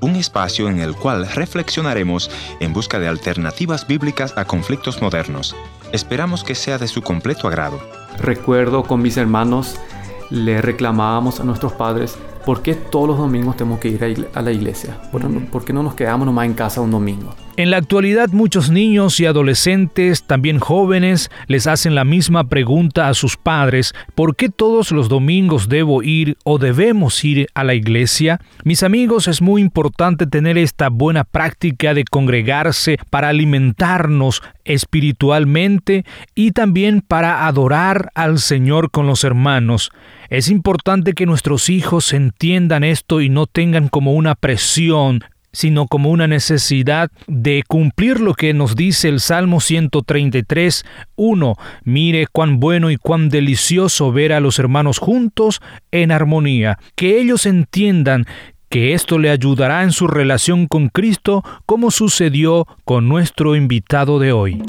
Un espacio en el cual reflexionaremos en busca de alternativas bíblicas a conflictos modernos. Esperamos que sea de su completo agrado. Recuerdo con mis hermanos, le reclamábamos a nuestros padres ¿por qué todos los domingos tenemos que ir a la iglesia? ¿Por, qué no nos quedamos nomás en casa un domingo? En la actualidad muchos niños y adolescentes, también jóvenes, les hacen la misma pregunta a sus padres, ¿por qué todos los domingos debo ir o debemos ir a la iglesia? Mis amigos, es muy importante tener esta buena práctica de congregarse para alimentarnos espiritualmente y también para adorar al Señor con los hermanos. Es importante que nuestros hijos entiendan esto y no tengan como una presión sino como una necesidad de cumplir lo que nos dice el Salmo 133, 1. Mire cuán bueno y cuán delicioso ver a los hermanos juntos en armonía. Que ellos entiendan que esto le ayudará en su relación con Cristo como sucedió con nuestro invitado de hoy.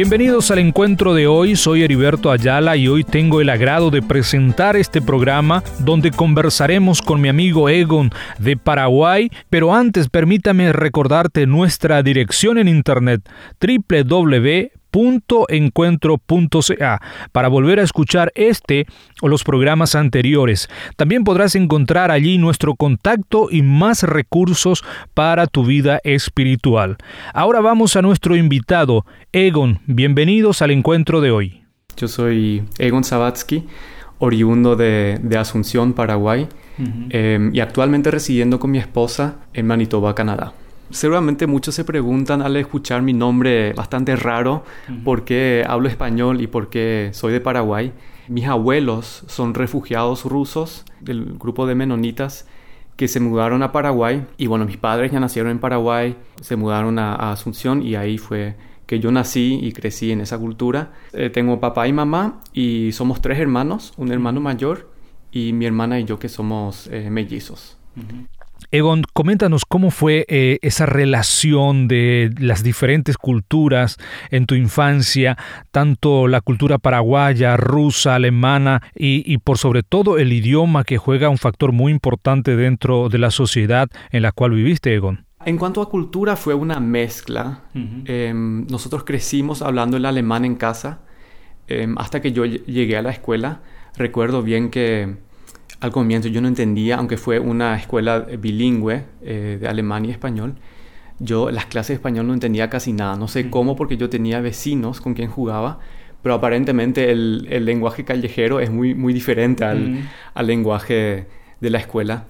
Bienvenidos al encuentro de hoy, soy Heriberto Ayala y hoy tengo el agrado de presentar este programa donde conversaremos con mi amigo Egon de Paraguay, pero antes permítame recordarte nuestra dirección en internet www para volver a escuchar este o los programas anteriores. También podrás encontrar allí nuestro contacto y más recursos para tu vida espiritual. Ahora vamos a nuestro invitado, Egon. Bienvenidos al encuentro de hoy. Yo soy Egon Sabatsky, oriundo de, Asunción, Paraguay, em, y actualmente residiendo con mi esposa en Manitoba, Canadá. Seguramente muchos se preguntan al escuchar mi nombre bastante raro por qué hablo español y por qué soy de Paraguay. Mis abuelos son refugiados rusos del grupo de menonitas que se mudaron a Paraguay y bueno, mis padres ya nacieron en Paraguay, se mudaron a, Asunción y ahí fue que yo nací y crecí en esa cultura. Eh, tengo papá y mamá y somos tres hermanos, un hermano mayor y mi hermana y yo que somos eh, mellizos. Egon, coméntanos cómo fue eh, esa relación de las diferentes culturas en tu infancia, tanto la cultura paraguaya, rusa, alemana y, por sobre todo el idioma que juega un factor muy importante dentro de la sociedad en la cual viviste, Egon. En cuanto a cultura fue una mezcla. Em, nosotros crecimos hablando el alemán en casa em, hasta que yo llegué a la escuela. Recuerdo bien que al comienzo yo no entendía, aunque fue una escuela bilingüe eh, de alemán y español, yo las clases de español no entendía casi nada. No sé cómo porque yo tenía vecinos con quien jugaba, pero aparentemente el, el lenguaje callejero es muy, muy diferente al, al, lenguaje de la escuela.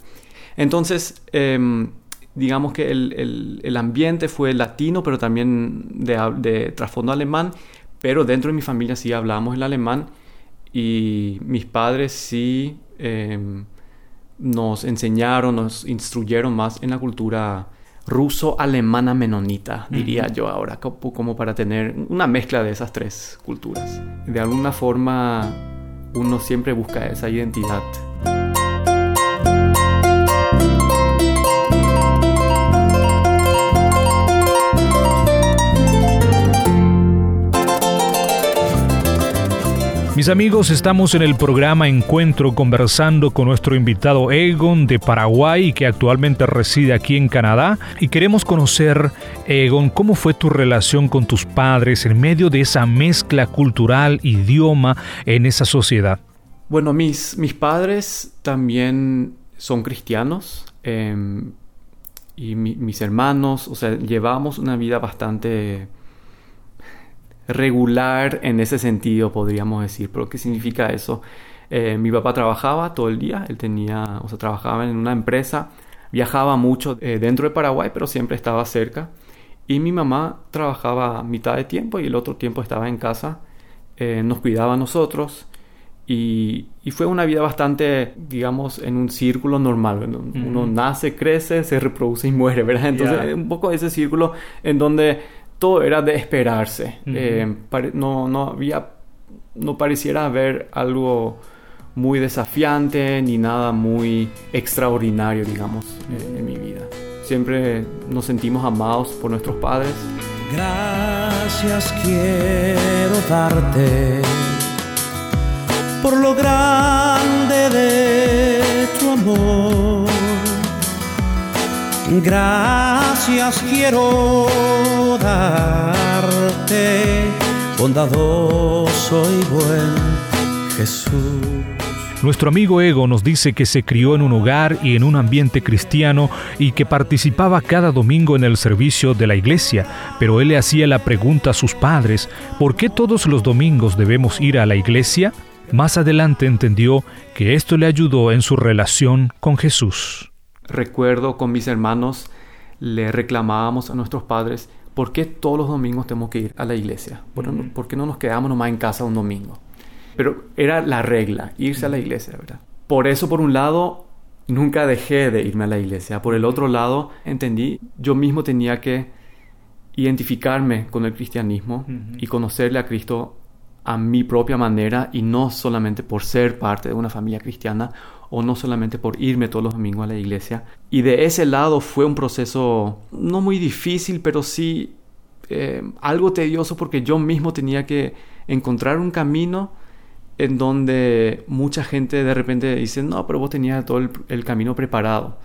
Entonces, em, digamos que el, el, el, ambiente fue latino, pero también de, de trasfondo alemán, pero dentro de mi familia sí hablábamos el alemán y mis padres sí Em, nos enseñaron, nos instruyeron más en la cultura ruso-alemana menonita, diría yo ahora, como para tener una mezcla de esas tres culturas. De alguna forma uno siempre busca esa identidad. Mis amigos, estamos en el programa Encuentro conversando con nuestro invitado Egon de Paraguay que actualmente reside aquí en Canadá y queremos conocer, Egon, cómo fue tu relación con tus padres en medio de esa mezcla cultural, idioma en esa sociedad. Bueno, mis, mis padres también son cristianos em, y mis hermanos, o sea, llevamos una vida bastante regular en ese sentido, podríamos decir. ¿Pero qué significa eso? Eh, mi papá trabajaba todo el día, él tenía, o sea, trabajaba en una empresa, viajaba mucho eh, dentro de Paraguay, pero siempre estaba cerca. Y mi mamá trabajaba mitad de tiempo y el otro tiempo estaba en casa, eh, nos cuidaba a nosotros. Y, y, fue una vida bastante, digamos, en un círculo normal. Uno, nace, crece, se reproduce y muere, ¿verdad? Entonces, un poco ese círculo en donde todo era de esperarse. Eh, no, no había, no pareciera haber algo muy desafiante ni nada muy extraordinario, digamos, eh, en mi vida. Siempre nos sentimos amados por nuestros padres. Gracias quiero darte por lo grande de tu amor. Gracias quiero darte, bondadoso y buen Jesús. Nuestro amigo Ego nos dice que se crió en un hogar y en un ambiente cristiano y que participaba cada domingo en el servicio de la iglesia, pero él le hacía la pregunta a sus padres, ¿por qué todos los domingos debemos ir a la iglesia? Más adelante entendió que esto le ayudó en su relación con Jesús. Recuerdo con mis hermanos le reclamábamos a nuestros padres, ¿por qué todos los domingos tenemos que ir a la iglesia? ¿Por, qué no nos quedamos nomás en casa un domingo? Pero era la regla, irse a la iglesia, ¿verdad? Por eso, por un lado, nunca dejé de irme a la iglesia. Por el otro lado, entendí, yo mismo tenía que identificarme con el cristianismo y conocerle a Cristo a mi propia manera y no solamente por ser parte de una familia cristiana o no solamente por irme todos los domingos a la iglesia. Y de ese lado fue un proceso no muy difícil, pero sí eh, algo tedioso porque yo mismo tenía que encontrar un camino en donde mucha gente de repente dice, no, pero vos tenías todo el, camino preparado.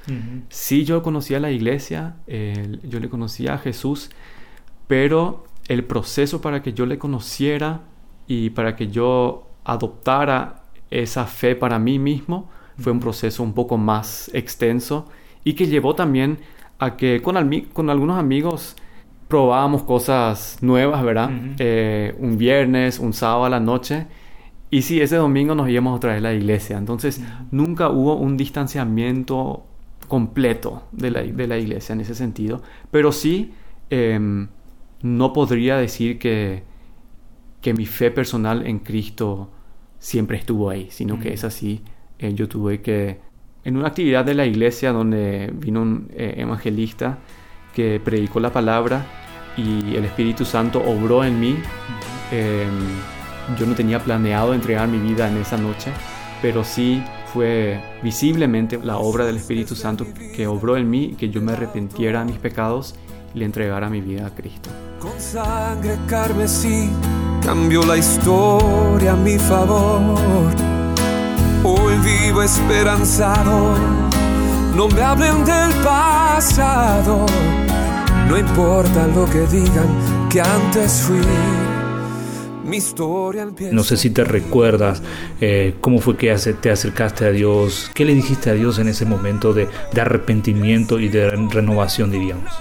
Sí, yo conocía la iglesia, yo le conocía a Jesús, pero el proceso para que yo le conociera y para que yo adoptara esa fe para mí mismo fue un proceso un poco más extenso y que llevó también a que con, con algunos amigos probábamos cosas nuevas, ¿verdad? Eh, un viernes, un sábado a la noche y sí, ese domingo nos íbamos otra vez a la iglesia. Entonces, nunca hubo un distanciamiento completo de la, de la iglesia en ese sentido. Pero sí, em, no podría decir que, que mi fe personal en Cristo siempre estuvo ahí, sino que es así. Eh, yo tuve que, en una actividad de la iglesia donde vino un eh, evangelista que predicó la palabra y el Espíritu Santo obró en mí. Yo no tenía planeado entregar mi vida en esa noche, pero sí fue visiblemente la obra del Espíritu Santo que obró en mí, que yo me arrepentiera de mis pecados y le entregara mi vida a Cristo. Con sangre carmesí cambió la historia a mi favor. Hoy vivo esperanzado, no me hablen del pasado. No importa lo que digan que antes fui no sé si te recuerdas eh, cómo fue que te acercaste a Dios, qué le dijiste a Dios en ese momento de, arrepentimiento y de renovación, diríamos.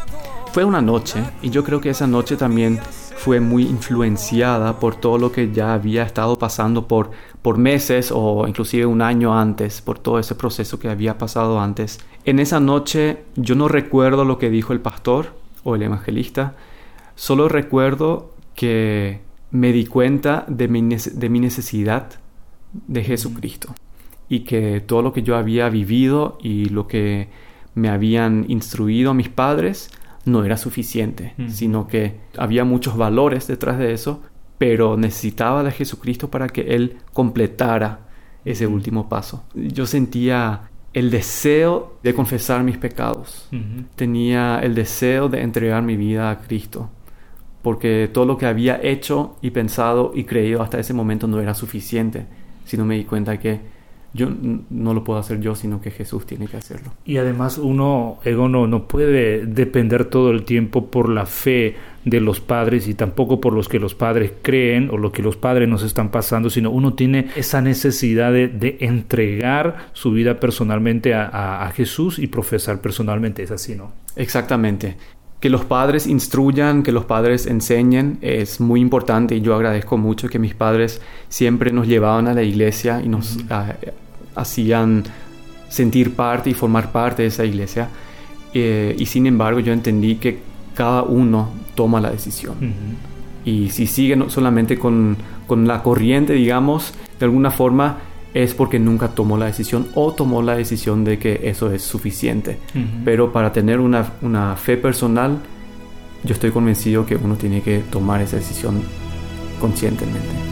Fue una noche y yo creo que esa noche también fue muy influenciada por todo lo que ya había estado pasando por, por meses o inclusive un año antes, por todo ese proceso que había pasado antes. En esa noche yo no recuerdo lo que dijo el pastor o el evangelista, solo recuerdo que me di cuenta de mi, de mi necesidad de Jesucristo y que todo lo que yo había vivido y lo que me habían instruido mis padres no era suficiente, sino que había muchos valores detrás de eso, pero necesitaba de Jesucristo para que Él completara ese último paso. Yo sentía el deseo de confesar mis pecados, tenía el deseo de entregar mi vida a Cristo porque todo lo que había hecho y pensado y creído hasta ese momento no era suficiente, sino me di cuenta que yo no lo puedo hacer yo, sino que Jesús tiene que hacerlo. Y además uno, ego, no, no puede depender todo el tiempo por la fe de los padres y tampoco por los que los padres creen o lo que los padres nos están pasando, sino uno tiene esa necesidad de, entregar su vida personalmente a, a Jesús y profesar personalmente, es así, ¿no? Exactamente que los padres instruyan, que los padres enseñen, es muy importante y yo agradezco mucho que mis padres siempre nos llevaban a la iglesia y nos hacían sentir parte y formar parte de esa iglesia. Eh, y sin embargo yo entendí que cada uno toma la decisión. Y si siguen solamente con, con la corriente, digamos, de alguna forma, es porque nunca tomó la decisión o tomó la decisión de que eso es suficiente. Pero para tener una, una, fe personal, yo estoy convencido que uno tiene que tomar esa decisión conscientemente.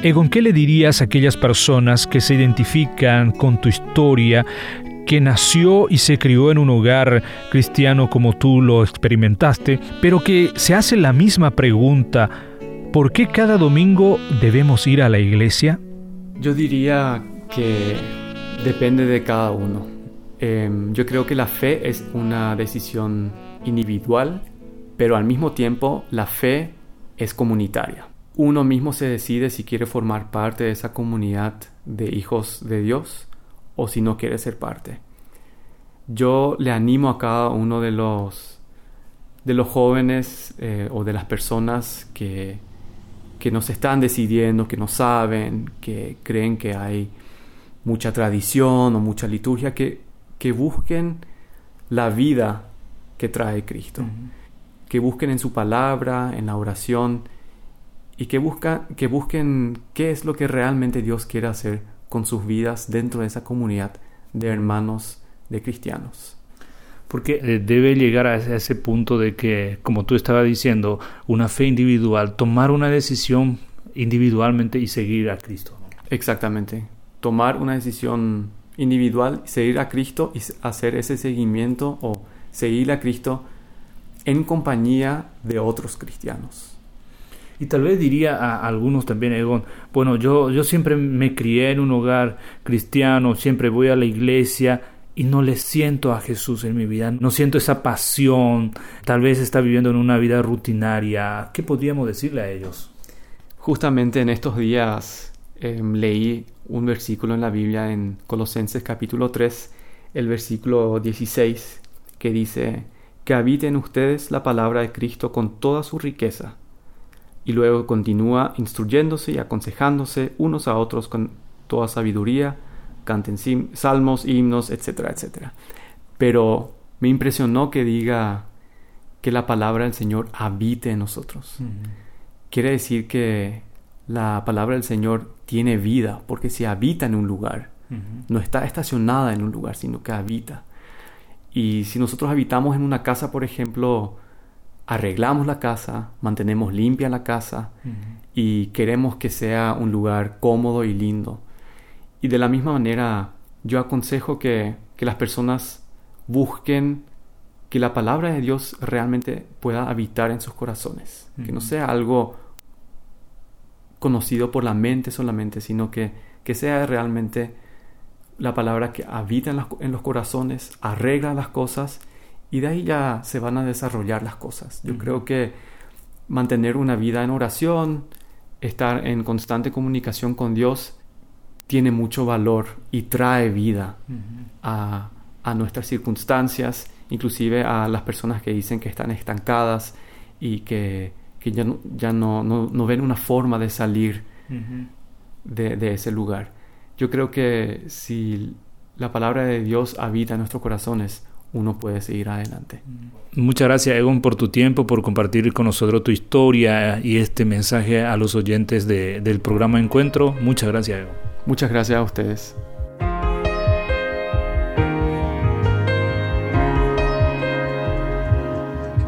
Egon, ¿qué le dirías a aquellas personas que se identifican con tu historia, que nació y se crió en un hogar cristiano como tú lo experimentaste, pero que se hace la misma pregunta, ¿por qué cada domingo debemos ir a la iglesia? Yo diría que depende de cada uno. Em, yo creo que la fe es una decisión individual, pero al mismo tiempo la fe es comunitaria. Uno mismo se decide si quiere formar parte de esa comunidad de hijos de Dios o si no quiere ser parte. Yo le animo a cada uno de los, de los jóvenes eh, o de las personas que, que nos están decidiendo, que no saben, que creen que hay mucha tradición o mucha liturgia, que, que busquen la vida que trae Cristo, que busquen en su palabra, en la oración, y que, busca, que busquen qué es lo que realmente Dios quiere hacer con sus vidas dentro de esa comunidad de hermanos de cristianos. Porque eh, debe llegar a ese punto de que, como tú estabas diciendo, una fe individual, tomar una decisión individualmente y seguir a Cristo. Exactamente. Tomar una decisión individual, seguir a Cristo y hacer ese seguimiento o seguir a Cristo en compañía de otros cristianos. Y tal vez diría a algunos también, Egon, bueno, yo, yo siempre me crié en un hogar cristiano, siempre voy a la iglesia y no le siento a Jesús en mi vida, no siento esa pasión, tal vez está viviendo en una vida rutinaria. ¿Qué podríamos decirle a ellos? Justamente en estos días em, leí un versículo en la Biblia en Colosenses capítulo 3, el versículo 16, que dice, que habite en ustedes la palabra de Cristo con toda su riqueza y luego continúa instruyéndose y aconsejándose unos a otros con toda sabiduría, canten salmos, himnos, etcétera, etcétera. Pero me impresionó que diga que la palabra del Señor habite en nosotros. Quiere decir que la palabra del Señor tiene vida, porque se habita en un lugar. No está estacionada en un lugar, sino que habita. Y si nosotros habitamos en una casa, por ejemplo, arreglamos la casa, mantenemos limpia la casa y queremos que sea un lugar cómodo y lindo. Y de la misma manera, yo aconsejo que, las personas busquen que la palabra de Dios realmente pueda habitar en sus corazones, que no sea algo conocido por la mente solamente, sino que, que sea realmente la palabra que habita en, en los corazones, arregla las cosas y de ahí ya se van a desarrollar las cosas. Yo creo que mantener una vida en oración, estar en constante comunicación con Dios, tiene mucho valor y trae vida a, nuestras circunstancias, inclusive a las personas que dicen que están estancadas y que, ya, no, ya no, no, ven una forma de salir de, de ese lugar. Yo creo que si la palabra de Dios habita en nuestros corazones, uno puede seguir adelante. Muchas gracias, Egon, por tu tiempo, por compartir con nosotros tu historia y este mensaje a los oyentes del programa Encuentro. Muchas gracias, Egon. Muchas gracias a ustedes.